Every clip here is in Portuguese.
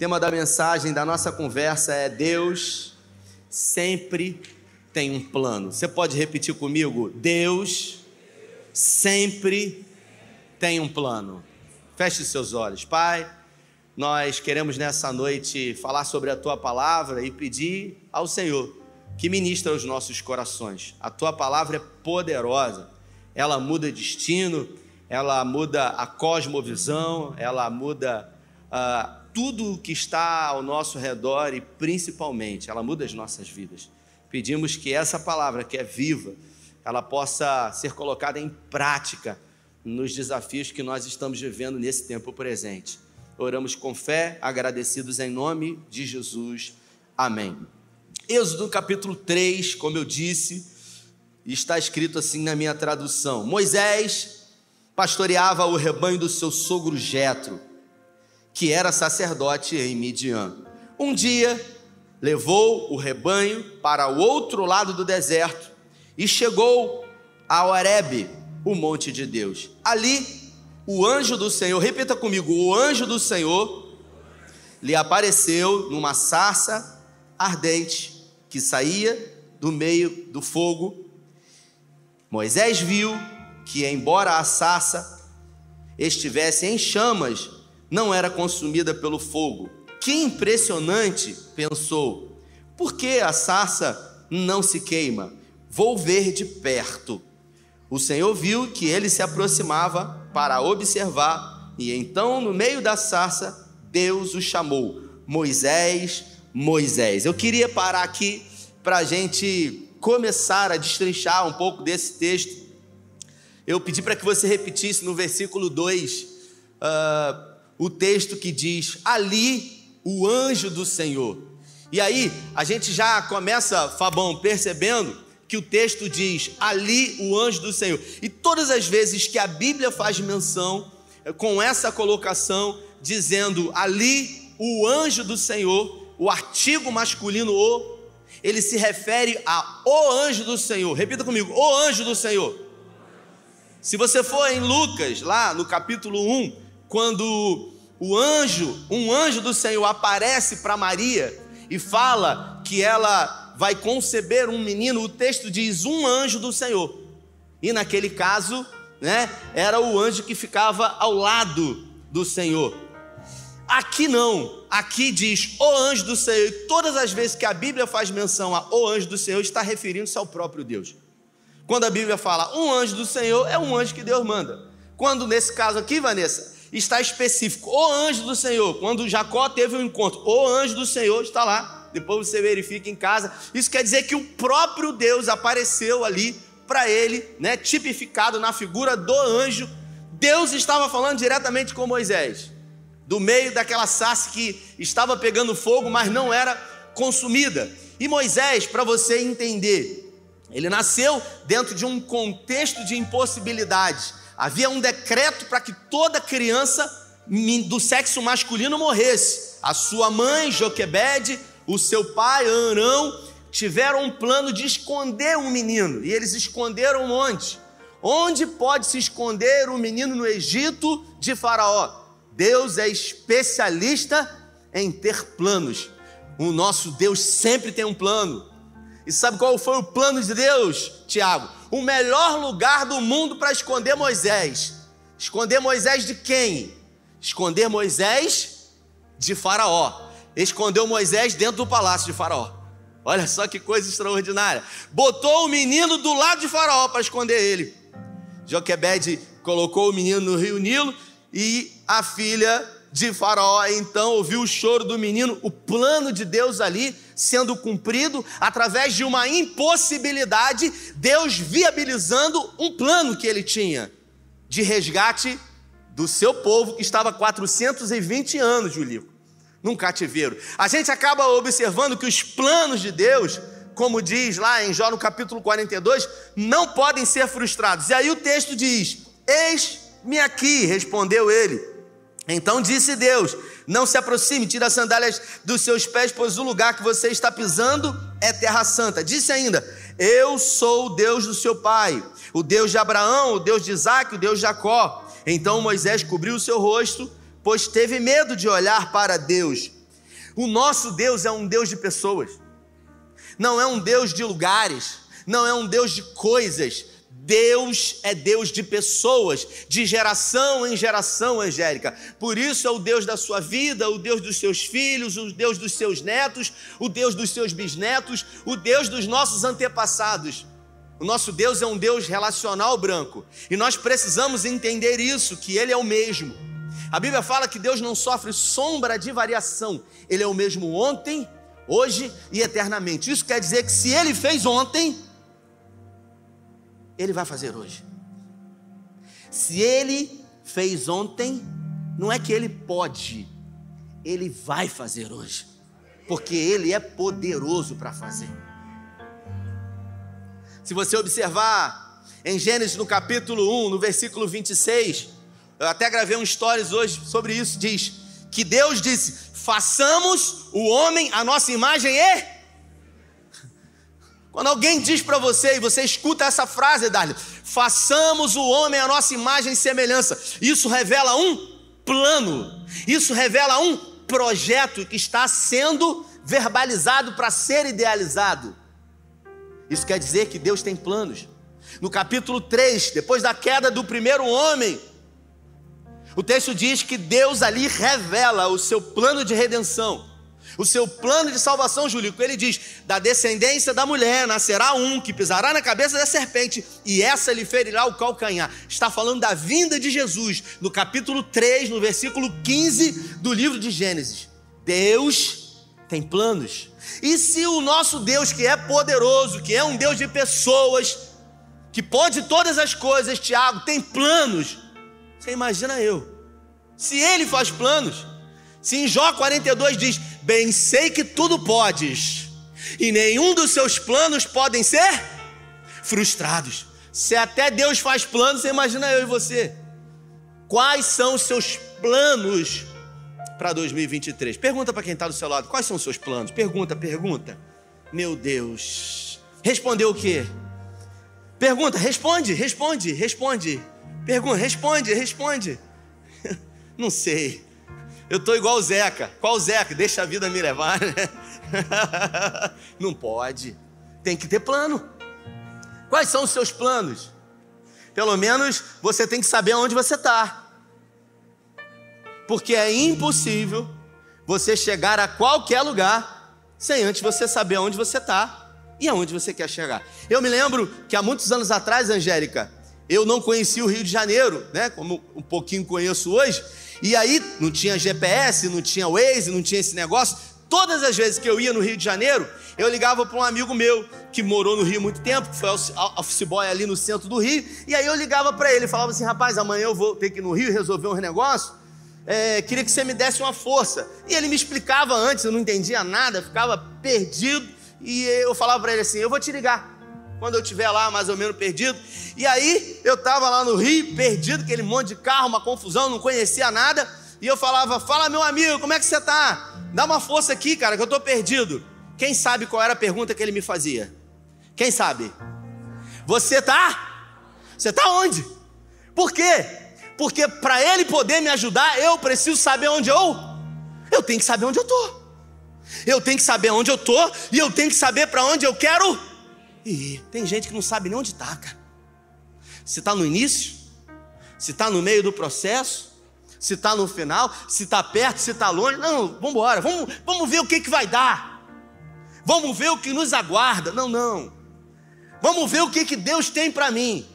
tema da mensagem da nossa conversa é Deus sempre tem um plano. Você pode repetir comigo? Deus sempre tem um plano. Feche seus olhos, Pai. Nós queremos nessa noite falar sobre a tua palavra e pedir ao Senhor que ministre aos nossos corações. A tua palavra é poderosa, ela muda destino, ela muda a cosmovisão, ela muda uh, tudo o que está ao nosso redor e principalmente ela muda as nossas vidas. Pedimos que essa palavra que é viva, ela possa ser colocada em prática nos desafios que nós estamos vivendo nesse tempo presente. Oramos com fé, agradecidos em nome de Jesus. Amém. Êxodo capítulo 3, como eu disse, está escrito assim na minha tradução: Moisés pastoreava o rebanho do seu sogro Jetro que era sacerdote em Midian. Um dia, levou o rebanho para o outro lado do deserto e chegou a Horebe, o monte de Deus. Ali, o anjo do Senhor, repita comigo, o anjo do Senhor lhe apareceu numa sarça ardente que saía do meio do fogo. Moisés viu que, embora a sarça estivesse em chamas, não era consumida pelo fogo. Que impressionante, pensou. Por que a sarça não se queima? Vou ver de perto. O Senhor viu que ele se aproximava para observar, e então, no meio da sarça, Deus o chamou: Moisés, Moisés. Eu queria parar aqui para a gente começar a destrinchar um pouco desse texto. Eu pedi para que você repetisse no versículo 2. Uh, o texto que diz: ali o anjo do Senhor. E aí a gente já começa, Fabão, percebendo que o texto diz: ali o anjo do Senhor. E todas as vezes que a Bíblia faz menção eh, com essa colocação, dizendo ali o anjo do Senhor, o artigo masculino o, ele se refere a o anjo do Senhor. Repita comigo: o anjo do Senhor. Se você for em Lucas, lá no capítulo 1, quando o anjo, um anjo do Senhor aparece para Maria e fala que ela vai conceber um menino, o texto diz um anjo do Senhor. E naquele caso, né, era o anjo que ficava ao lado do Senhor. Aqui não, aqui diz o anjo do Senhor, e todas as vezes que a Bíblia faz menção a o anjo do Senhor, está referindo-se ao próprio Deus. Quando a Bíblia fala um anjo do Senhor, é um anjo que Deus manda. Quando nesse caso aqui, Vanessa, está específico. O anjo do Senhor, quando Jacó teve um encontro, o anjo do Senhor está lá. Depois você verifica em casa. Isso quer dizer que o próprio Deus apareceu ali para ele, né, tipificado na figura do anjo. Deus estava falando diretamente com Moisés, do meio daquela sarça que estava pegando fogo, mas não era consumida. E Moisés, para você entender, ele nasceu dentro de um contexto de impossibilidades havia um decreto para que toda criança do sexo masculino morresse. A sua mãe, Joquebede, o seu pai, Arão, tiveram um plano de esconder um menino, e eles esconderam onde? Onde pode se esconder um menino no Egito de Faraó? Deus é especialista em ter planos. O nosso Deus sempre tem um plano. E sabe qual foi o plano de Deus, Tiago? O melhor lugar do mundo para esconder Moisés. Esconder Moisés de quem? Esconder Moisés de Faraó. Escondeu Moisés dentro do palácio de Faraó. Olha só que coisa extraordinária. Botou o menino do lado de Faraó para esconder ele. Joquebede colocou o menino no rio Nilo e a filha de Faraó então ouviu o choro do menino, o plano de Deus ali sendo cumprido através de uma impossibilidade, Deus viabilizando um plano que ele tinha de resgate do seu povo que estava 420 anos, Julio, num cativeiro. A gente acaba observando que os planos de Deus, como diz lá em Jó no capítulo 42, não podem ser frustrados. E aí o texto diz: Eis-me aqui, respondeu ele. Então disse Deus: Não se aproxime, tira as sandálias dos seus pés, pois o lugar que você está pisando é terra santa. Disse ainda: Eu sou o Deus do seu pai, o Deus de Abraão, o Deus de Isaac, o Deus de Jacó. Então Moisés cobriu o seu rosto, pois teve medo de olhar para Deus. O nosso Deus é um Deus de pessoas, não é um Deus de lugares, não é um Deus de coisas. Deus é Deus de pessoas, de geração em geração, Angélica. Por isso é o Deus da sua vida, o Deus dos seus filhos, o Deus dos seus netos, o Deus dos seus bisnetos, o Deus dos nossos antepassados. O nosso Deus é um Deus relacional branco. E nós precisamos entender isso, que Ele é o mesmo. A Bíblia fala que Deus não sofre sombra de variação. Ele é o mesmo ontem, hoje e eternamente. Isso quer dizer que se Ele fez ontem, Ele vai fazer hoje. Se Ele fez ontem, não é que Ele pode, Ele vai fazer hoje. Porque Ele é poderoso para fazer. Se você observar em Gênesis no capítulo 1, no versículo 26, eu até gravei um stories hoje sobre isso. Diz que Deus disse: façamos o homem a nossa imagem e. Quando alguém diz para você e você escuta essa frase, Darley, façamos o homem a nossa imagem e semelhança. Isso revela um plano. Isso revela um projeto que está sendo verbalizado para ser idealizado. Isso quer dizer que Deus tem planos. No capítulo 3, depois da queda do primeiro homem, o texto diz que Deus ali revela o seu plano de redenção, o seu plano de salvação, Júlio. Ele diz: da descendência da mulher nascerá um que pisará na cabeça da serpente, e essa lhe ferirá o calcanhar. Está falando da vinda de Jesus, no capítulo 3, no versículo 15 do livro de Gênesis. Deus tem planos. E se o nosso Deus, que é poderoso, que é um Deus de pessoas, que pode todas as coisas, Tiago, tem planos, você imagina eu. Se ele faz planos, se em Jó 42 diz: Bem sei que tudo podes, e nenhum dos seus planos podem ser frustrados. Se até Deus faz planos, você imagina eu e você. Quais são os seus planos para 2023? Pergunta para quem está do seu lado: quais são os seus planos? Pergunta, pergunta. Meu Deus. Respondeu o quê? Pergunta, responde, responde, responde. Pergunta, responde, responde. Não sei. Eu estou igual o Zeca. Qual o Zeca? Deixa a vida me levar. Não pode. Tem que ter plano. Quais são os seus planos? Pelo menos você tem que saber onde você está. Porque é impossível você chegar a qualquer lugar sem antes você saber onde você está e aonde você quer chegar. Eu me lembro que há muitos anos atrás, Angélica, eu não conhecia o Rio de Janeiro, né? Como um pouquinho conheço hoje. E aí não tinha GPS, não tinha Waze, não tinha esse negócio. Todas as vezes que eu ia no Rio de Janeiro, eu ligava para um amigo meu que morou no Rio muito tempo, que foi office boy ali no centro do Rio, e aí eu ligava para ele, falava assim: rapaz, amanhã eu vou ter que ir no Rio resolver uns negócios, é, queria que você me desse uma força. E ele me explicava antes, eu não entendia nada, ficava perdido, e eu falava para ele assim: eu vou te ligar quando eu estiver lá mais ou menos perdido. E aí eu estava lá no Rio, perdido, aquele monte de carro, uma confusão, não conhecia nada. E eu falava: Fala, meu amigo, como é que você está? Dá uma força aqui, cara, que eu estou perdido. Quem sabe qual era a pergunta que ele me fazia? Quem sabe? Você está? Você está onde? Por quê? Porque para ele poder me ajudar, eu preciso saber onde eu. Eu tenho que saber onde eu estou. Eu tenho que saber onde eu estou e eu tenho que saber para onde eu quero e tem gente que não sabe nem onde está, cara. Se está no início, se está no meio do processo, se está no final, se está perto, se está longe. Não, vamos embora, vamos, vamos ver o que, que vai dar. Vamos ver o que nos aguarda. Não, não. Vamos ver o que, que Deus tem para mim.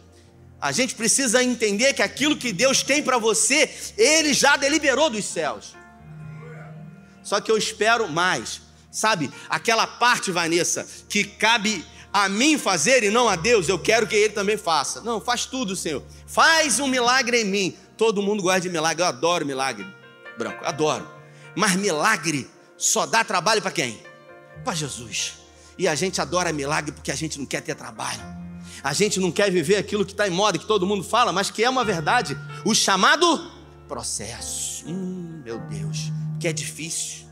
A gente precisa entender que aquilo que Deus tem para você, Ele já deliberou dos céus. Só que eu espero mais. Sabe, aquela parte, Vanessa, que cabe a mim fazer e não a Deus, eu quero que Ele também faça. Não, faz tudo, Senhor. Faz um milagre em mim. Todo mundo gosta de milagre, eu adoro milagre, branco, adoro. Mas milagre só dá trabalho para quem? Para Jesus. E a gente adora milagre porque a gente não quer ter trabalho. A gente não quer viver aquilo que está em moda, que todo mundo fala, mas que é uma verdade. O chamado processo. Hum, meu Deus, que é difícil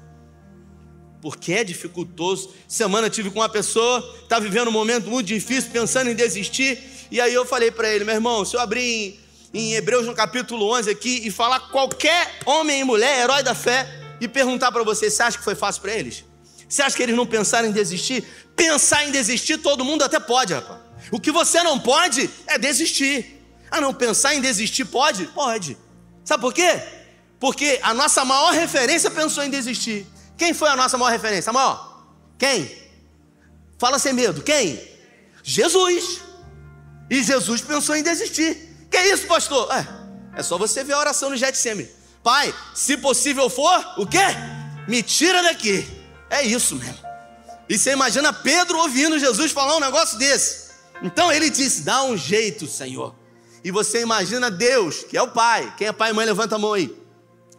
porque é dificultoso. Semana tive com uma pessoa, está vivendo um momento muito difícil, pensando em desistir, e aí eu falei para ele, meu irmão, se eu abrir em, em, Hebreus no capítulo 11 aqui e falar qualquer homem e mulher, herói da fé, e perguntar para você: você acha que foi fácil para eles? Você acha que eles não pensaram em desistir? Pensar em desistir, todo mundo até pode, rapaz. O que você não pode é desistir. Ah, não, pensar em desistir pode? Pode. Sabe por quê? Porque a nossa maior referência pensou em desistir. Quem foi a nossa maior referência? A maior? Quem? Fala sem medo. Quem? Jesus. E Jesus pensou em desistir. Que isso, pastor? É, é só você ver a oração no Getsemane. Pai, se possível for, o quê? Me tira daqui. É isso mesmo. E você imagina Pedro ouvindo Jesus falar um negócio desse. Então ele disse: dá um jeito, Senhor. E você imagina Deus, que é o Pai. Quem é pai e mãe, levanta a mão aí.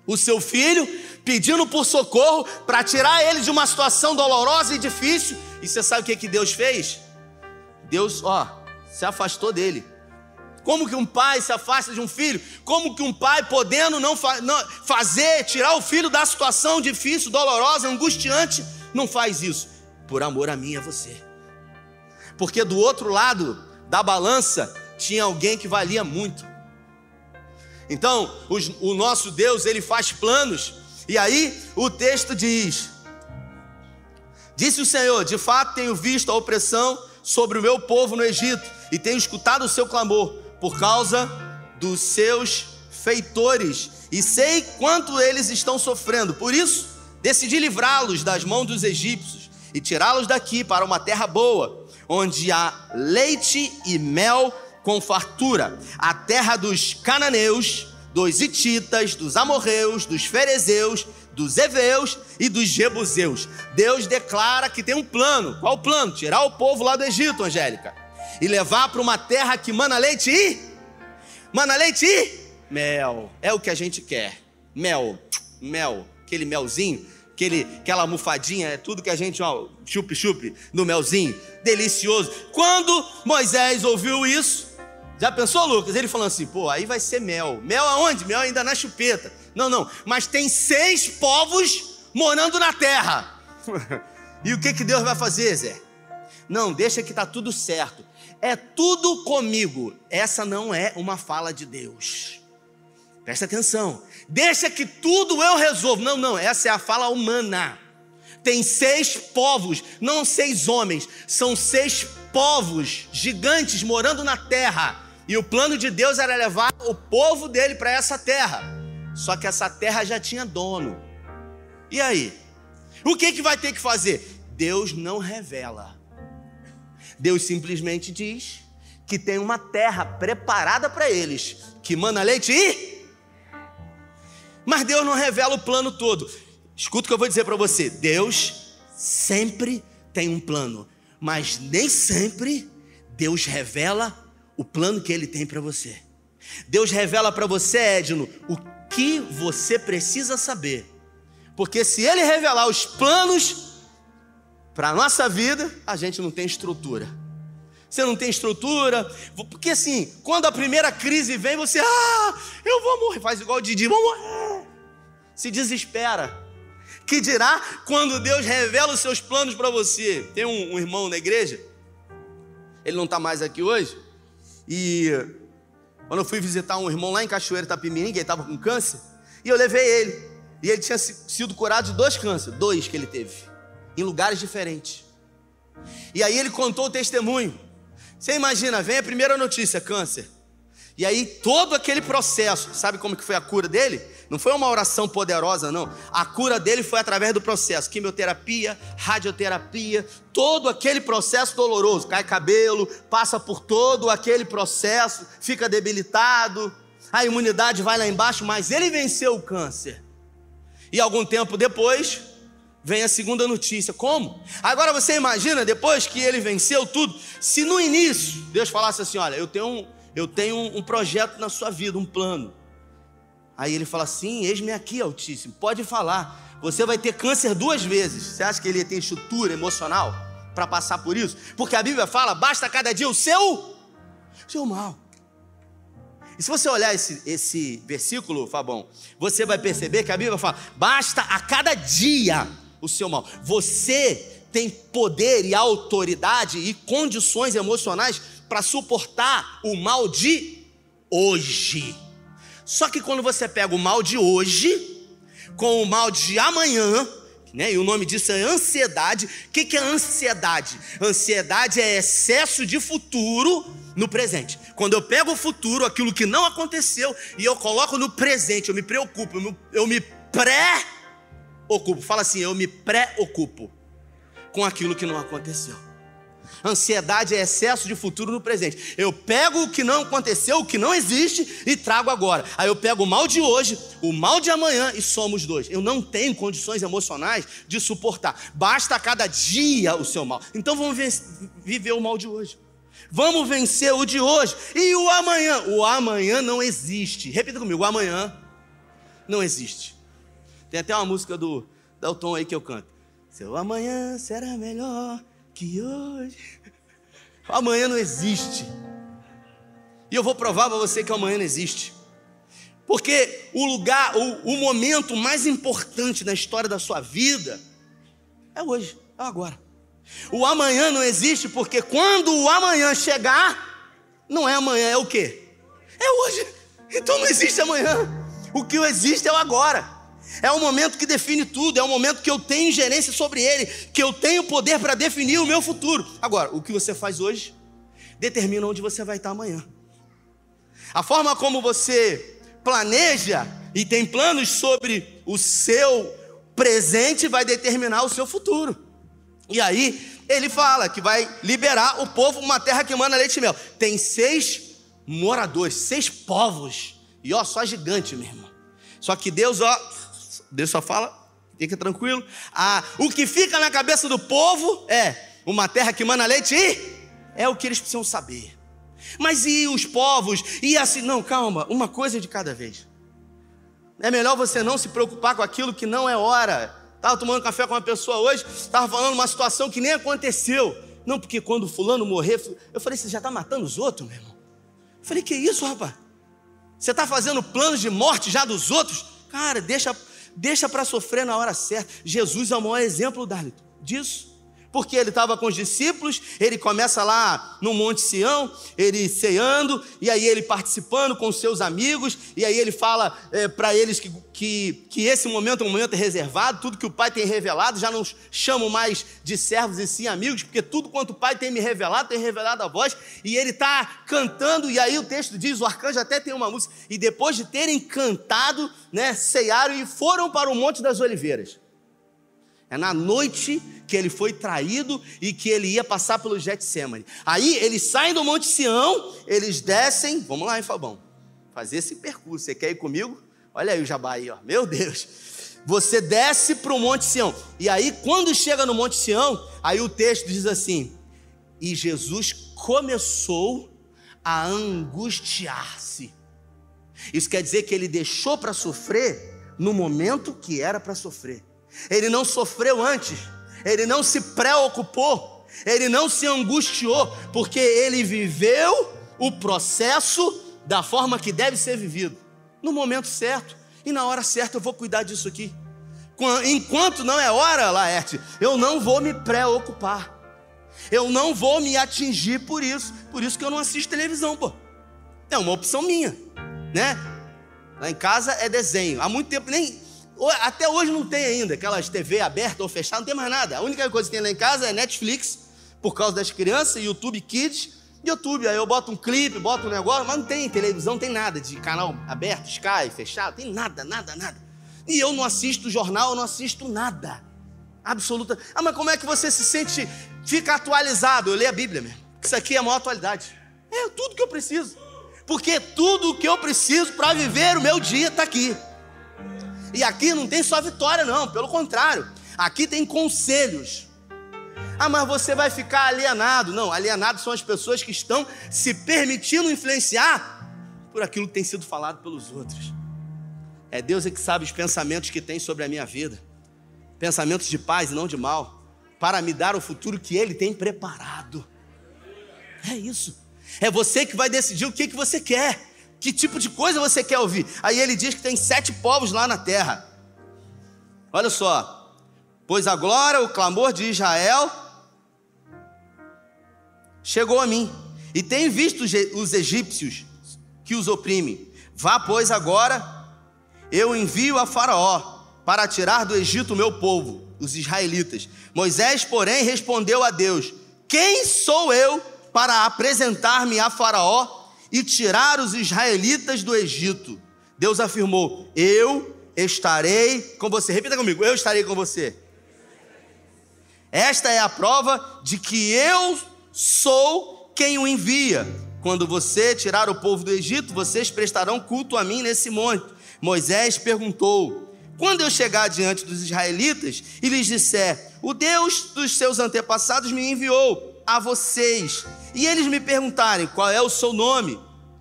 O seu filho pedindo por socorro para tirar ele de uma situação dolorosa e difícil. E você sabe o que, que Deus fez? Deus, ó, se afastou dele. Como que um pai se afasta de um filho? Como que um pai, podendo não, fa não, fazer, tirar o filho da situação difícil, dolorosa, angustiante, não faz isso? Por amor a mim e a você. Porque do outro lado da balança tinha alguém que valia muito. Então, os, o nosso Deus, ele faz planos, e aí o texto diz: Disse o Senhor: De fato tenho visto a opressão sobre o meu povo no Egito, e tenho escutado o seu clamor por causa dos seus feitores, e sei quanto eles estão sofrendo. Por isso, decidi livrá-los das mãos dos egípcios e tirá-los daqui para uma terra boa, onde há leite e mel com fartura, a terra dos cananeus, dos hititas, dos amorreus, dos ferezeus, dos heveus e dos jebuseus. Deus declara que tem um plano. Qual o plano? Tirar o povo lá do Egito, Angélica, e levar para uma terra que mana leite e mana leite e mel. É o que a gente quer. Mel, mel, aquele melzinho, aquele, aquela almofadinha, é tudo que a gente, ó, chup-chup no melzinho, delicioso. Quando Moisés ouviu isso, já pensou, Lucas? Ele falando assim, pô, aí vai ser mel. Mel aonde? Mel ainda na chupeta. Não, não, mas tem seis povos morando na terra. e o que, que Deus vai fazer, Zé? Não, deixa que tá tudo certo. É tudo comigo. Essa não é uma fala de Deus. Presta atenção. Deixa que tudo eu resolvo. Não, não, essa é a fala humana. Tem seis povos, não seis homens, são seis povos gigantes morando na terra e o plano de Deus era levar o povo dele para essa terra. Só que essa terra já tinha dono. E aí? O que, que vai ter que fazer? Deus não revela. Deus simplesmente diz que tem uma terra preparada para eles, que mana leite e. Mas Deus não revela o plano todo. Escuta o que eu vou dizer para você: Deus sempre tem um plano, mas nem sempre Deus revela o plano que Ele tem para você. Deus revela para você, Edno, o que você precisa saber. Porque se Ele revelar os planos para a nossa vida, a gente não tem estrutura. Você não tem estrutura, porque assim, quando a primeira crise vem, você, ah, eu vou morrer, faz igual o Didi, vou morrer. Se desespera. Que dirá quando Deus revela os seus planos para você? Tem um, um irmão na igreja, ele não está mais aqui hoje, e quando eu fui visitar um irmão lá em Cachoeira Itapimirim, ele estava com câncer, e eu levei ele. E ele tinha sido curado de dois cânceres, dois que ele teve, em lugares diferentes. E aí ele contou o testemunho. Você imagina, vem a primeira notícia, câncer. E aí todo aquele processo, sabe como que foi a cura dele? Não foi uma oração poderosa, não. A cura dele foi através do processo: quimioterapia, radioterapia, todo aquele processo doloroso. Cai cabelo, passa por todo aquele processo, fica debilitado, a imunidade vai lá embaixo, mas ele venceu o câncer. E algum tempo depois, vem a segunda notícia. Como? Agora você imagina, depois que ele venceu tudo, se no início Deus falasse assim: olha, eu tenho um, eu tenho um projeto na sua vida, um plano. Aí ele fala assim: Eis-me aqui, Altíssimo, pode falar. Você vai ter câncer duas vezes. Você acha que ele tem estrutura emocional para passar por isso? Porque a Bíblia fala: basta cada dia o seu, seu mal. E se você olhar esse, esse versículo, Fabão, você vai perceber que a Bíblia fala: basta a cada dia o seu mal. Você tem poder e autoridade e condições emocionais para suportar o mal de hoje. Só que quando você pega o mal de hoje, com o mal de amanhã, né? E o nome disso é ansiedade. O que, que é ansiedade? Ansiedade é excesso de futuro no presente. Quando eu pego o futuro, aquilo que não aconteceu, e eu coloco no presente, eu me preocupo, eu me, pré-ocupo. Fala assim, eu me pré-ocupo com aquilo que não aconteceu. Ansiedade é excesso de futuro no presente. Eu pego o que não aconteceu, o que não existe e trago agora. Aí eu pego o mal de hoje, o mal de amanhã e somos dois. Eu não tenho condições emocionais de suportar. Basta a cada dia o seu mal. Então vamos viver o mal de hoje. Vamos vencer o de hoje. E o amanhã? O amanhã não existe. Repita comigo: o amanhã não existe. Tem até uma música do Dalton aí que eu canto. Seu amanhã será melhor que hoje. Amanhã não existe. E eu vou provar para você que amanhã não existe. Porque o lugar, o, o momento mais importante na história da sua vida é hoje, é agora. O amanhã não existe porque quando o amanhã chegar, não é amanhã, é o quê? É hoje. Então não existe amanhã. O que existe é o agora. É o momento que define tudo, é o momento que eu tenho gerência sobre ele, que eu tenho poder para definir o meu futuro. Agora, o que você faz hoje determina onde você vai estar amanhã. A forma como você planeja e tem planos sobre o seu presente vai determinar o seu futuro. E aí, ele fala que vai liberar o povo uma terra que manda leite e mel. Tem seis moradores, seis povos. E ó, só gigante, meu irmão. Só que Deus, ó, Deus só fala, fica tranquilo. Ah, o que fica na cabeça do povo é uma terra que manda leite e é o que eles precisam saber. Mas e os povos? E assim, não, calma, uma coisa de cada vez. É melhor você não se preocupar com aquilo que não é hora. Estava tomando café com uma pessoa hoje, estava falando uma situação que nem aconteceu. Não, porque quando fulano morrer, eu falei, você já está matando os outros, meu irmão? Eu falei, que isso, rapaz? Você está fazendo planos de morte já dos outros? Cara, deixa deixa para sofrer na hora certa. Jesus é o maior exemplo disso porque ele estava com os discípulos, ele começa lá no Monte Sião, ele ceando, e aí ele participando com seus amigos, e aí ele fala é, para eles que, que, que esse momento é um momento reservado, tudo que o Pai tem revelado, já não chamo mais de servos e sim amigos, porque tudo quanto o Pai tem me revelado, tem revelado a voz, e ele está cantando, e aí o texto diz, o arcanjo até tem uma música, e depois de terem cantado, né, cearam e foram para o Monte das Oliveiras. É na noite que ele foi traído e que ele ia passar pelo Getsemane. Aí eles saem do Monte Sião, eles descem, vamos lá, hein, Fabão? Fazer esse percurso. Você quer ir comigo? Olha aí o jabá aí, ó. Meu Deus. Você desce para o Monte Sião. E aí, quando chega no Monte Sião, aí o texto diz assim: E Jesus começou a angustiar-se. Isso quer dizer que ele deixou para sofrer no momento que era para sofrer. Ele não sofreu antes, ele não se preocupou, ele não se angustiou, porque ele viveu o processo da forma que deve ser vivido, no momento certo e na hora certa eu vou cuidar disso aqui. Enquanto não é hora, Laerte, eu não vou me preocupar. Eu não vou me atingir por isso. Por isso que eu não assisto televisão, pô. É uma opção minha, né? Lá em casa é desenho. Há muito tempo nem até hoje não tem ainda aquelas TV aberta ou fechada, não tem mais nada. A única coisa que tem lá em casa é Netflix, por causa das crianças, YouTube Kids, YouTube. Aí eu boto um clipe, boto um negócio, mas não tem televisão, não tem nada de canal aberto, Sky, fechado, tem nada, nada, nada. E eu não assisto jornal, eu não assisto nada. Absoluta. Ah, mas como é que você se sente, fica atualizado? Eu leio a Bíblia mesmo. Isso aqui é a maior atualidade. É tudo que eu preciso. Porque tudo que eu preciso para viver o meu dia está aqui. E aqui não tem só vitória, não, pelo contrário, aqui tem conselhos. Ah, mas você vai ficar alienado. Não, alienado são as pessoas que estão se permitindo influenciar por aquilo que tem sido falado pelos outros. É Deus é que sabe os pensamentos que tem sobre a minha vida. Pensamentos de paz e não de mal, para me dar o futuro que Ele tem preparado. É isso. É você que vai decidir o que, que você quer. Que tipo de coisa você quer ouvir? Aí ele diz que tem sete povos lá na terra. Olha só. Pois a glória, o clamor de Israel chegou a mim. E tenho visto os egípcios que os oprimem. Vá, pois, agora, eu envio a Faraó para tirar do Egito o meu povo, os israelitas. Moisés, porém, respondeu a Deus: Quem sou eu para apresentar-me a Faraó e tirar os israelitas do Egito? Deus afirmou: Eu estarei com você. Repita comigo: Eu estarei com você. Esta é a prova de que eu sou quem o envia. Quando você tirar o povo do Egito, vocês prestarão culto a mim nesse monte. Moisés perguntou: Quando eu chegar diante dos israelitas e lhes disser: O Deus dos seus antepassados me enviou a vocês, e eles me perguntarem qual é o seu nome,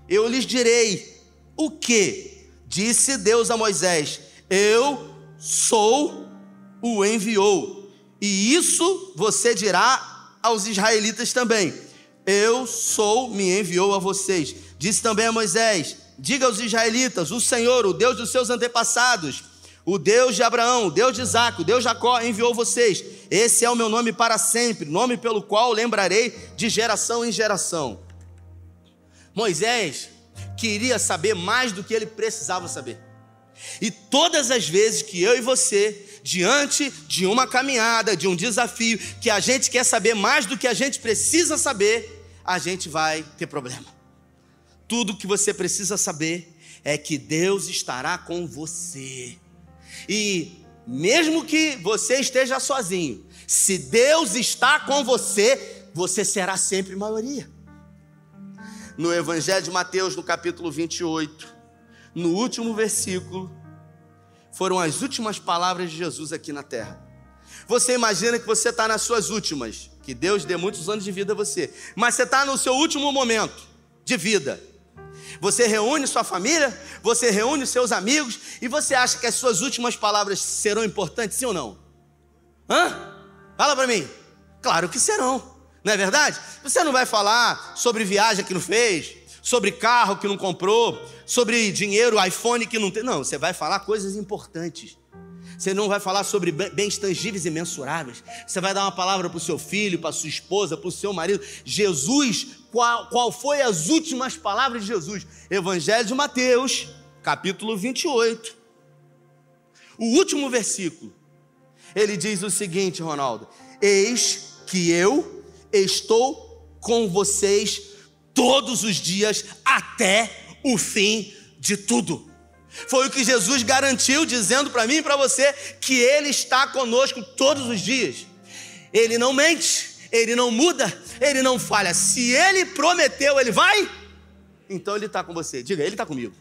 eu lhes direi: O que? Disse Deus a Moisés: Eu sou o enviou. E isso você dirá aos israelitas também: Eu sou, me enviou a vocês. Disse também a Moisés: Diga aos israelitas: O Senhor, o Deus dos seus antepassados, o Deus de Abraão, o Deus de Isaac, o Deus de Jacó enviou vocês. Esse é o meu nome para sempre, nome pelo qual lembrarei de geração em geração. Moisés queria saber mais do que ele precisava saber. E todas as vezes que eu e você diante de uma caminhada, de um desafio, que a gente quer saber mais do que a gente precisa saber, a gente vai ter problema. Tudo que você precisa saber é que Deus estará com você. E mesmo que você esteja sozinho, se Deus está com você, você será sempre maioria. No Evangelho de Mateus, no capítulo 28, no último versículo, foram as últimas palavras de Jesus aqui na terra. Você imagina que você está nas suas últimas, que Deus dê muitos anos de vida a você, mas você está no seu último momento de vida. Você reúne sua família, você reúne seus amigos e você acha que as suas últimas palavras serão importantes, sim ou não? Hã? Fala para mim. Claro que serão, não é verdade? Você não vai falar sobre viagem que não fez, sobre carro que não comprou, sobre dinheiro, iPhone que não tem. Não, você vai falar coisas importantes. Você não vai falar sobre bens tangíveis e mensuráveis. Você vai dar uma palavra para o seu filho, para sua esposa, para o seu marido. Jesus, qual, qual foi as últimas palavras de Jesus? Evangelho de Mateus, capítulo 28. O último versículo. Ele diz o seguinte, Ronaldo: Eis que eu estou com vocês todos os dias até o fim de tudo. Foi o que Jesus garantiu, dizendo para mim e para você que Ele está conosco todos os dias. Ele não mente, Ele não muda, Ele não falha. Se Ele prometeu, Ele vai, então Ele está com você. Diga, Ele está comigo.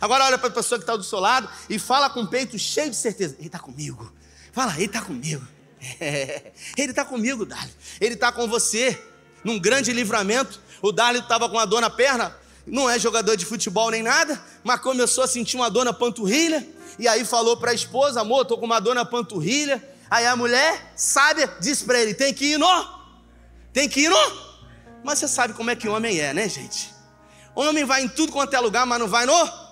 Agora olha para a pessoa que está do seu lado e fala com o peito cheio de certeza: Ele está comigo. Fala, Ele está comigo. Ele está comigo, Dali. Ele está com você num grande livramento. O Darley estava com uma dor na perna, não é jogador de futebol nem nada, mas começou a sentir uma dor na panturrilha, e aí falou para a esposa: amor, estou com uma dor na panturrilha. Aí a mulher, sábia, disse para ele: tem que ir no, tem que ir no. Mas você sabe como é que homem é, né, gente? Homem vai em tudo quanto é lugar, mas não vai no.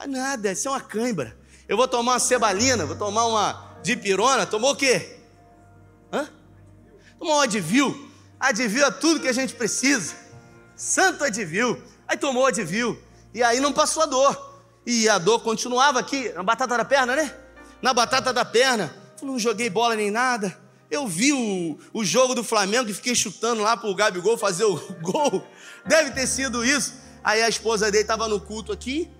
É, nada, isso é uma cãibra. Eu vou tomar uma cebalina, vou tomar uma dipirona. Tomou o quê? Hã? Tomou um Advil. Advil é tudo que a gente precisa. Santo Advil. Aí tomou Advil. E aí não passou a dor. E a dor continuava aqui, na batata da perna, né? Na batata da perna. Não joguei bola nem nada. Eu vi o, o jogo do Flamengo e fiquei chutando lá pro Gabigol fazer o gol. Deve ter sido isso. Aí a esposa dele estava no culto aqui,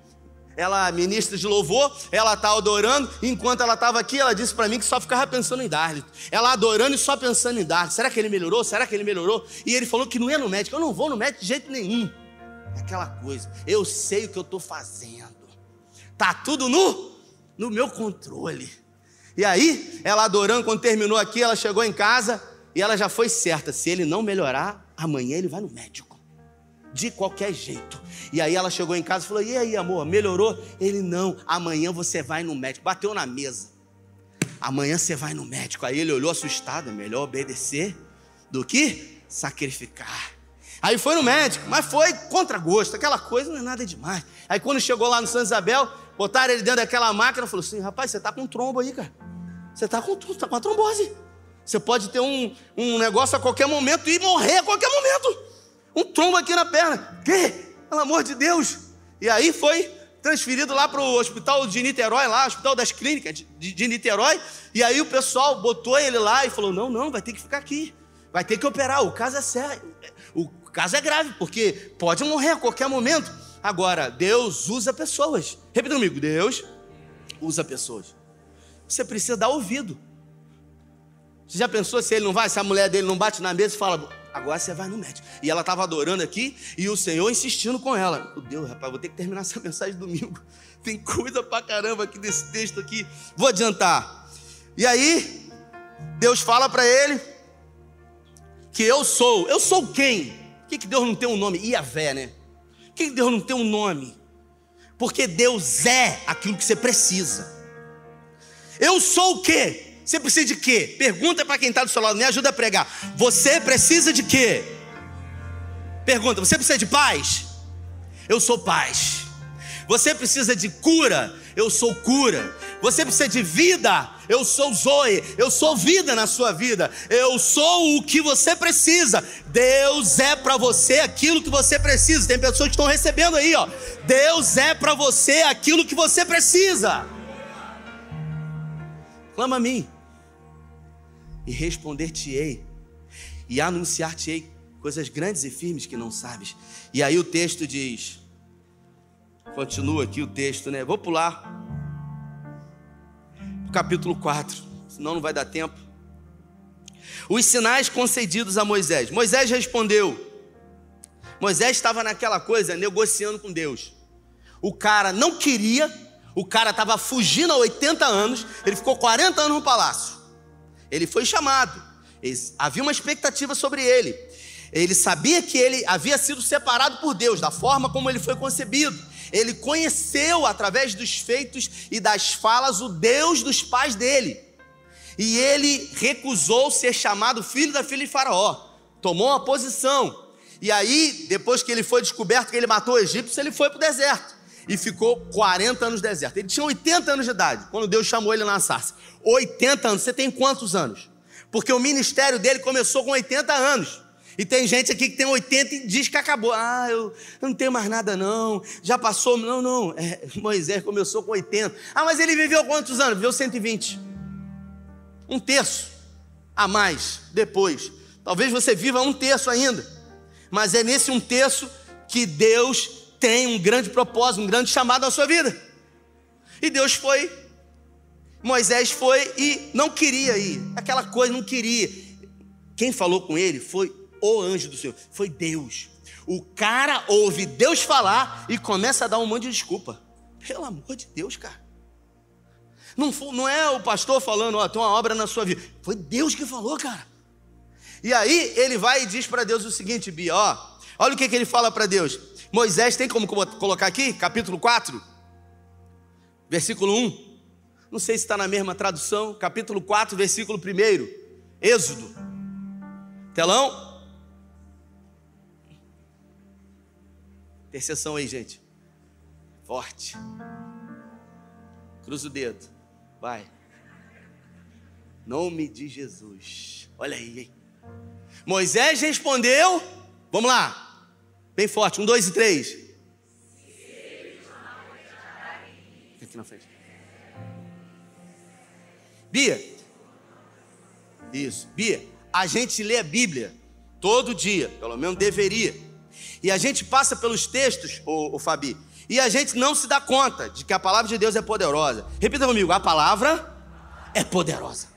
ela ministra de louvor, ela está adorando. Enquanto ela estava aqui, ela disse para mim que só ficava pensando em Darlito. Ela adorando e só pensando em Darlito. Será que ele melhorou? Será que ele melhorou? E ele falou que não ia no médico. Eu não vou no médico de jeito nenhum. Aquela coisa. Eu sei o que eu estou fazendo. Tá tudo no, no meu controle. E aí, ela adorando, quando terminou aqui, ela chegou em casa e ela já foi certa. Se ele não melhorar, amanhã ele vai no médico de qualquer jeito. E aí ela chegou em casa e falou: E aí, amor, melhorou? Ele não, amanhã você vai no médico. Bateu na mesa. Amanhã você vai no médico. Aí ele olhou assustado: é melhor obedecer do que sacrificar. Aí foi no médico, mas foi contra gosto, aquela coisa não é nada demais. Aí quando chegou lá no Santa Isabel, botaram ele dentro daquela máquina e falou assim: rapaz, você está com trombo aí, cara. Você está com, tá com a trombose. Você pode ter um, um negócio a qualquer momento e morrer a qualquer momento. Um trombo aqui na perna. Que? Pelo amor de Deus. E aí foi transferido lá para o hospital de Niterói, lá, hospital das clínicas de, de, Niterói. E aí o pessoal botou ele lá e falou: não, não, vai ter que ficar aqui. Vai ter que operar. O caso é sério. O caso é grave, porque pode morrer a qualquer momento. Agora, Deus usa pessoas. Repita comigo: Deus usa pessoas. Você precisa dar ouvido. Você já pensou se ele não vai, se a mulher dele não bate na mesa e fala, agora você vai no médico. E ela estava adorando aqui e o Senhor insistindo com ela. Meu Deus, rapaz, vou ter que terminar essa mensagem domingo. Tem coisa pra caramba aqui desse texto aqui. Vou adiantar. E aí, Deus fala para ele que eu sou. Eu sou quem? Por que, que Deus não tem um nome? Iavé, né? Por que, que Deus não tem um nome? Porque Deus é aquilo que você precisa. Eu sou o quê? Você precisa de quê? Pergunta para quem está do seu lado, me ajuda a pregar. Você precisa de quê? Pergunta, você precisa de paz? Eu sou paz. Você precisa de cura? Eu sou cura. Você precisa de vida? Eu sou Zoe. Eu sou vida na sua vida. Eu sou o que você precisa. Deus é para você aquilo que você precisa. Tem pessoas que estão recebendo aí, ó. Deus é para você aquilo que você precisa. Clama a mim e responder-te-ei, e anunciar-te-ei coisas grandes e firmes que não sabes. E aí o texto diz, continua aqui o texto, né? Vou pular capítulo 4, senão não vai dar tempo. Os sinais concedidos a Moisés. Moisés respondeu. Moisés estava naquela coisa, negociando com Deus. O cara não queria, o cara estava fugindo há 80 anos, ele ficou 40 anos no palácio. Ele foi chamado. Havia uma expectativa sobre ele. Ele sabia que ele havia sido separado por Deus, da forma como ele foi concebido. Ele conheceu, através dos feitos e das falas, o Deus dos pais dele. E ele recusou ser chamado filho da filha de Faraó. Tomou uma posição. E aí, depois que ele foi descoberto que ele matou o egípcio, ele foi para o deserto. E ficou 40 anos no deserto. Ele tinha 80 anos de idade, quando Deus chamou ele na sarça. 80 anos. Você tem quantos anos? Porque o ministério dele começou com 80 anos. E tem gente aqui que tem 80 e diz que acabou. Ah, eu, não tenho mais nada não. Já passou. Não, não. É, Moisés começou com 80. Ah, mas ele viveu quantos anos? Viveu 120. Um terço a mais depois. Talvez você viva um terço ainda. Mas é nesse um terço que Deus tem um grande propósito, um grande chamado na sua vida. E Deus foi Moisés foi e não queria ir. Aquela coisa, não queria. Quem falou com ele foi o anjo do Senhor, foi Deus. O cara ouve Deus falar e começa a dar um monte de desculpa. Pelo amor de Deus, cara. Não, não é o pastor falando, ó, tem uma obra na sua vida. Foi Deus que falou, cara. E aí ele vai e diz para Deus o seguinte, Bia, ó, olha o que, que ele fala para Deus. Moisés tem como colocar aqui, capítulo 4, versículo 1. Não sei se está na mesma tradução, capítulo 4, versículo 1. Êxodo. Telão? Intercessão aí, gente. Forte. Cruza o dedo. Vai. Nome de Jesus. Olha aí, hein? Moisés respondeu. Vamos lá. Bem forte. Um, dois e três. Aqui na frente. Bia, isso, Bia, a gente lê a Bíblia todo dia, pelo menos deveria. E a gente passa pelos textos, o, Fabi, e a gente não se dá conta de que a palavra de Deus é poderosa. Repita comigo: a palavra é poderosa.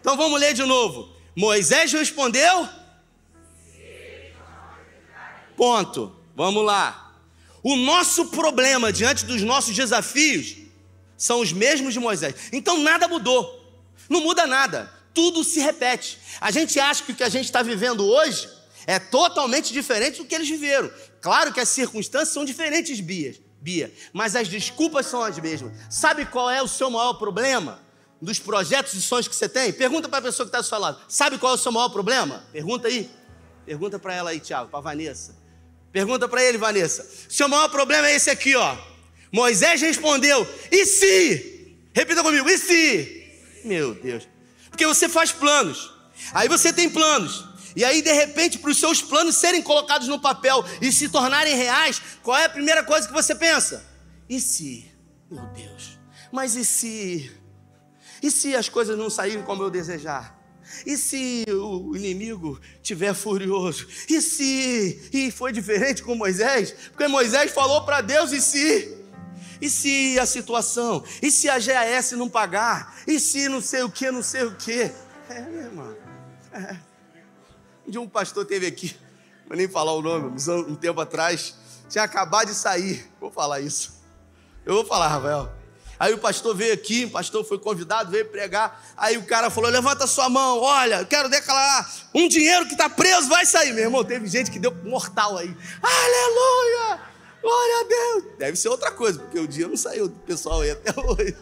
Então vamos ler de novo. Moisés respondeu. Ponto. Vamos lá. O nosso problema diante dos nossos desafios são os mesmos de Moisés. Então nada mudou. Não muda nada, tudo se repete. A gente acha que o que a gente está vivendo hoje é totalmente diferente do que eles viveram. Claro que as circunstâncias são diferentes, Bia, Bia, mas as desculpas são as mesmas. Sabe qual é o seu maior problema? Dos projetos e sonhos que você tem? Pergunta para a pessoa que está do seu lado. Sabe qual é o seu maior problema? Pergunta aí. Pergunta para ela aí, Tiago, para Vanessa. Pergunta para ele, Vanessa. Seu maior problema é esse aqui, ó. Moisés respondeu: E se? Repita comigo: E se? Meu Deus. Porque você faz planos. Aí você tem planos. E aí, de repente, para os seus planos serem colocados no papel e se tornarem reais, qual é a primeira coisa que você pensa? E se, meu Deus, mas e se? E se as coisas não saírem como eu desejar? E se o inimigo tiver furioso? E se? E foi diferente com Moisés? Porque Moisés falou para Deus: e se? E se a situação? E se a GAS não pagar? E se não sei o que, não sei o que? É, meu irmão. É. Dia um pastor teve aqui, vou nem falar o nome, um tempo atrás, tinha acabado de sair. Vou falar isso. Eu vou falar, Rafael. Aí o pastor veio aqui, o pastor foi convidado, veio pregar. Aí o cara falou: Levanta sua mão, olha, quero declarar: um dinheiro que está preso vai sair. Meu irmão, teve gente que deu mortal aí. Aleluia! Glória a Deus! Deve ser outra coisa, porque o dinheiro não saiu do pessoal aí até hoje.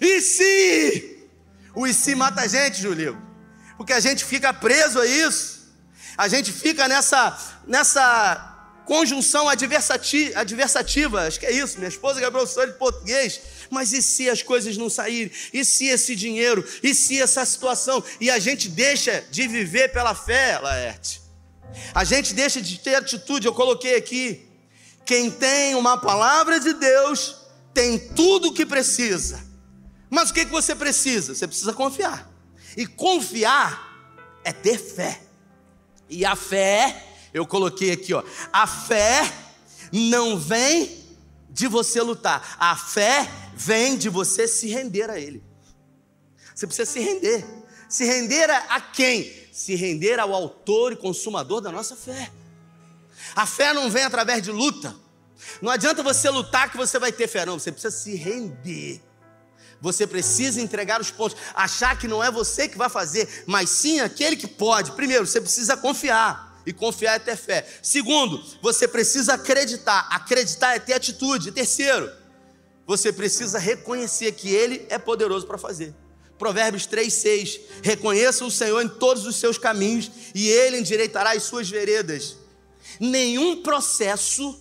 E se? O e se mata a gente, Julio. Porque a gente fica preso a isso. A gente fica nessa, nessa conjunção adversativa, adversativa, acho que é isso. Minha esposa é professora de português. Mas e se as coisas não saírem? E se esse dinheiro? E se essa situação? E a gente deixa de viver pela fé, Laerte. A gente deixa de ter atitude. Eu coloquei aqui. Quem tem uma palavra de Deus tem tudo o que precisa. Mas o que, que você precisa? Você precisa confiar. E confiar é ter fé. E a fé eu coloquei aqui, ó. A fé não vem de você lutar. A fé vem de você se render a Ele. Você precisa se render. Se render a quem? Se render ao autor e consumador da nossa fé. A fé não vem através de luta. Não adianta você lutar que você vai ter fé, não. Você precisa se render. Você precisa entregar os pontos. Achar que não é você que vai fazer, mas sim aquele que pode. Primeiro, você precisa confiar. E confiar é ter fé. Segundo, você precisa acreditar. Acreditar é ter atitude. Terceiro, você precisa reconhecer que Ele é poderoso para fazer. Provérbios 3, 6. Reconheça o Senhor em todos os seus caminhos e Ele endireitará as suas veredas. Nenhum processo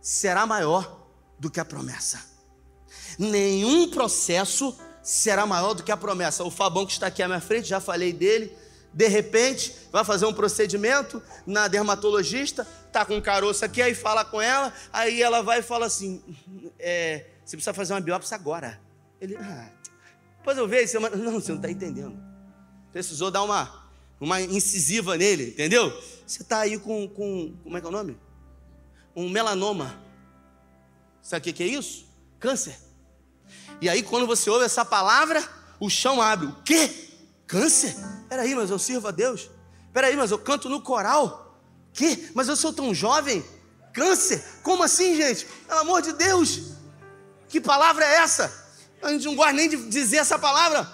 será maior do que a promessa. Nenhum processo será maior do que a promessa. O Fabão que está aqui à minha frente, já falei dele de repente, vai fazer um procedimento na dermatologista, tá com um caroço aqui, aí fala com ela, aí ela vai e fala assim: é, você precisa fazer uma biópsia agora. Ele, ah, depois eu vejo, semana. Não, você não está entendendo. Precisou dar uma, uma incisiva nele, entendeu? Você está aí com, com, como é que é o nome? Um melanoma. Sabe o que é isso? Câncer. E aí, quando você ouve essa palavra, o chão abre. O quê? Câncer? Peraí, mas eu sirvo a Deus. Peraí, mas eu canto no coral. Que? Mas eu sou tão jovem? Câncer? Como assim, gente? Pelo amor de Deus! Que palavra é essa? A gente não gosta nem de dizer essa palavra.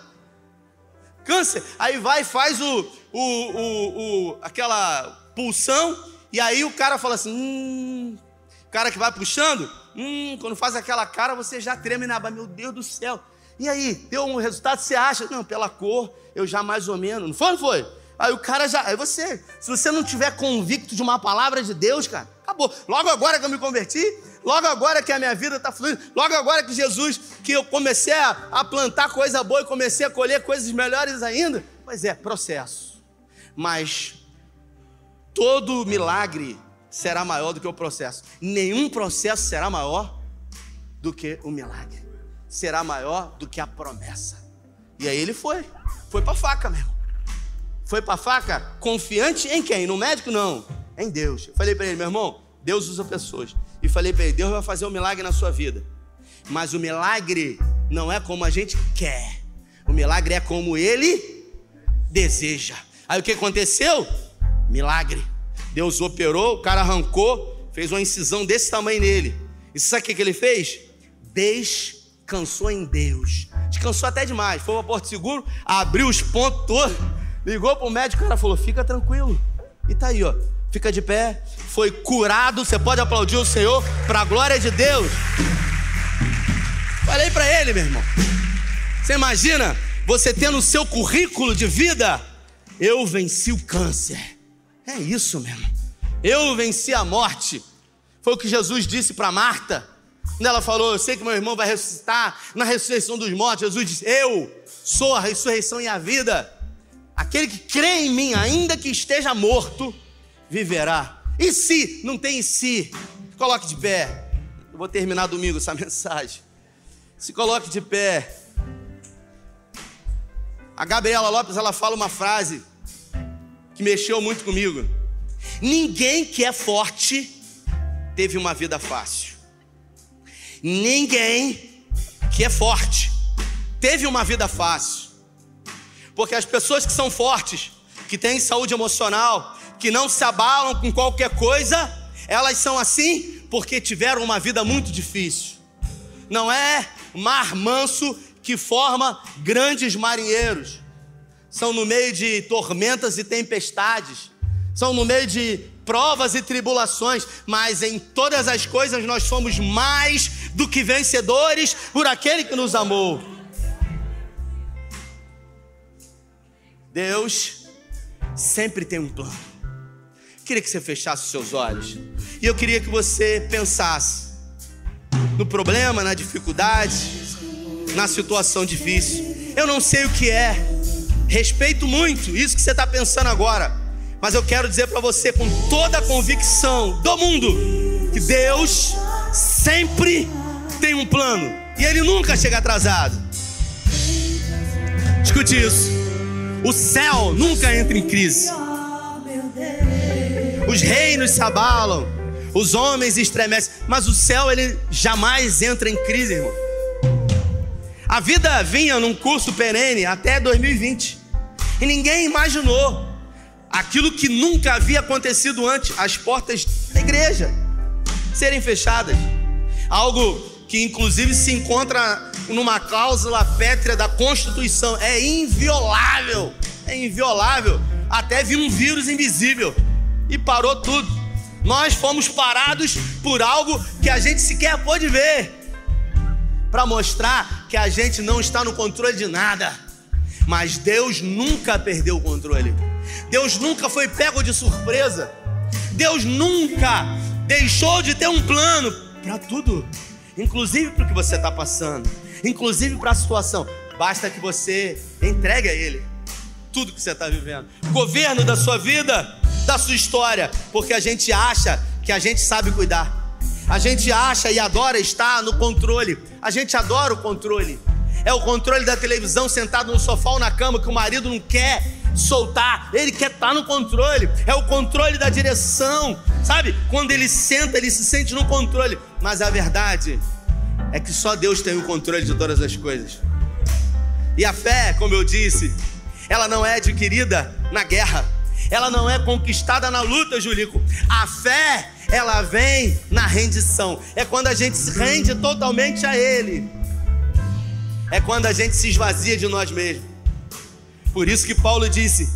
Câncer. Aí vai faz o, o, o, o, aquela pulsão. E aí o cara fala assim: hum, o cara que vai puxando, hum, quando faz aquela cara, você já treme na. Meu Deus do céu. E aí, deu um resultado, você acha? Não, pela cor, eu já mais ou menos. Não foi, não foi? Aí o cara já. Aí você, se você não tiver convicto de uma palavra de Deus, cara, acabou. Logo agora que eu me converti, logo agora que a minha vida está fluindo, logo agora que Jesus, que eu comecei a, a plantar coisa boa e comecei a colher coisas melhores ainda. Pois é, processo. Mas todo milagre será maior do que o processo. Nenhum processo será maior do que o milagre será maior do que a promessa. E aí ele foi, foi para a faca mesmo. Foi para a faca confiante em quem? No médico? Não, em Deus. Eu falei para ele, meu irmão, Deus usa pessoas. E falei para ele, Deus vai fazer um milagre na sua vida. Mas o milagre não é como a gente quer. O milagre é como ele deseja. Aí o que aconteceu? Milagre. Deus operou, o cara arrancou, fez uma incisão desse tamanho nele. E sabe o que ele fez? Descansou em Deus. Descansou até demais. Foi para Porto Seguro, abriu os pontos todos, ligou para o médico, o cara falou: fica tranquilo. E tá aí, ó. Fica de pé, foi curado. Você pode aplaudir o Senhor para a glória de Deus. Falei para ele, meu irmão. Você imagina você tendo o seu currículo de vida? Eu venci o câncer. É isso mesmo. Eu venci a morte. Foi o que Jesus disse para Marta. Quando ela falou, eu sei que meu irmão vai ressuscitar na ressurreição dos mortos, Jesus disse: Eu sou a ressurreição e a vida. Aquele que crê em mim, ainda que esteja morto, viverá. E se? Não tem se. Coloque de pé. Eu vou terminar domingo essa mensagem. Se coloque de pé. A Gabriela Lopes, ela fala uma frase que mexeu muito comigo. Ninguém que é forte teve uma vida fácil. Ninguém que é forte teve uma vida fácil. Porque as pessoas que são fortes, que têm saúde emocional, que não se abalam com qualquer coisa, elas são assim porque tiveram uma vida muito difícil. Não é mar manso que forma grandes marinheiros. São no meio de tormentas e tempestades. São no meio de provas e tribulações, mas em todas as coisas nós somos mais do que vencedores por aquele que nos amou. Deus sempre tem um plano. Queria que você fechasse os seus olhos. E eu queria que você pensasse no problema, na dificuldade, na situação difícil. Eu não sei o que é. Respeito muito isso que você está pensando agora. Mas eu quero dizer para você com toda a convicção do mundo que Deus sempre tem um plano e Ele nunca chega atrasado. Escute isso. O céu nunca entra em crise. Os reinos se abalam, os homens estremecem, mas o céu ele jamais entra em crise, irmão. A vida vinha num curso perene até 2020 e ninguém imaginou aquilo que nunca havia acontecido antes, as portas da igreja serem fechadas. Algo que inclusive se encontra numa cláusula pétrea da Constituição, é inviolável, é inviolável. Até vir um vírus invisível e parou tudo. Nós fomos parados por algo que a gente sequer pôde ver, para mostrar que a gente não está no controle de nada. Mas Deus nunca perdeu o controle. Deus nunca foi pego de surpresa. Deus nunca deixou de ter um plano para tudo, inclusive para o que você está passando, inclusive para a situação. Basta que você entregue a Ele tudo que você está vivendo, governo da sua vida, da sua história, porque a gente acha que a gente sabe cuidar. A gente acha e adora estar no controle. A gente adora o controle. É o controle da televisão sentado no sofá ou na cama que o marido não quer soltar, ele quer estar no controle. É o controle da direção, sabe? Quando ele senta, ele se sente no controle. Mas a verdade é que só Deus tem o controle de todas as coisas. E a fé, como eu disse, ela não é adquirida na guerra ela não é conquistada na luta, Julico. A fé, ela vem na rendição. É quando a gente se rende totalmente a Ele. É quando a gente se esvazia de nós mesmos. Por isso que Paulo disse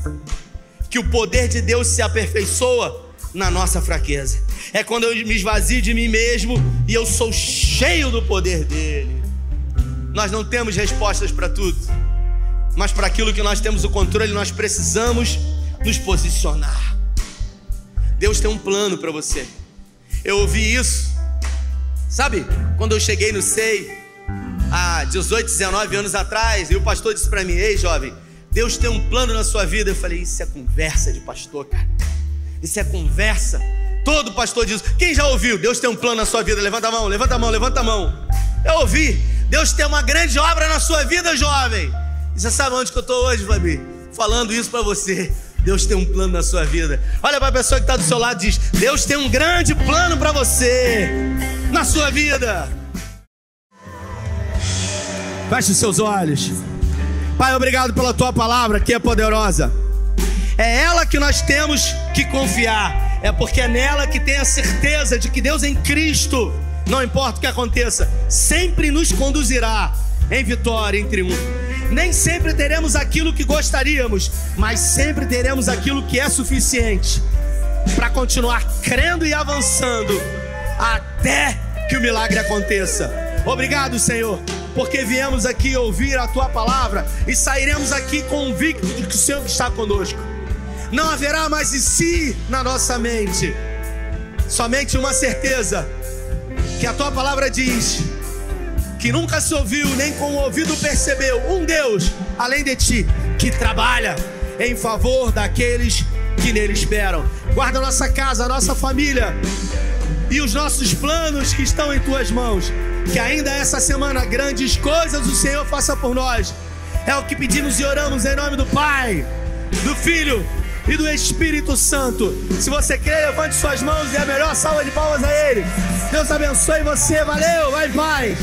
que o poder de Deus se aperfeiçoa na nossa fraqueza. É quando eu me esvazio de mim mesmo e eu sou cheio do poder dele. Nós não temos respostas para tudo, mas para aquilo que nós temos o controle, nós precisamos nos posicionar. Deus tem um plano para você. Eu ouvi isso, sabe, quando eu cheguei no SEI, há 18, 19 anos atrás, e o pastor disse para mim: Ei, jovem, Deus tem um plano na sua vida. Eu falei: Isso é conversa de pastor, cara. Isso é conversa. Todo pastor diz: Quem já ouviu? Deus tem um plano na sua vida. Levanta a mão, levanta a mão, levanta a mão. Eu ouvi. Deus tem uma grande obra na sua vida, jovem. E você sabe onde que eu estou hoje, Fabi? Falando isso para você. Deus tem um plano na sua vida. Olha para a pessoa que está do seu lado e diz: Deus tem um grande plano para você na sua vida. Feche seus olhos. Pai, obrigado pela tua palavra que é poderosa. É ela que nós temos que confiar. É porque é nela que tem a certeza de que Deus em Cristo, não importa o que aconteça, sempre nos conduzirá em vitória, em triunfo. Nem sempre teremos aquilo que gostaríamos, mas sempre teremos aquilo que é suficiente para continuar crendo e avançando até que o milagre aconteça. Obrigado, Senhor, porque viemos aqui ouvir a tua palavra e sairemos aqui convictos de que o Senhor está conosco. Não haverá mais em si na nossa mente, somente uma certeza: que a tua palavra diz que nunca se ouviu, nem com o ouvido percebeu, um Deus além de ti, que trabalha em favor daqueles que nele esperam. Guarda a nossa casa, a nossa família e os nossos planos que estão em tuas mãos. Que ainda essa semana grandes coisas o Senhor faça por nós. É o que pedimos e oramos em nome do Pai, do Filho e do Espírito Santo. Se você crê, levante suas mãos e a melhor salva de palmas a Ele. Deus abençoe você. Valeu, vai, Pai.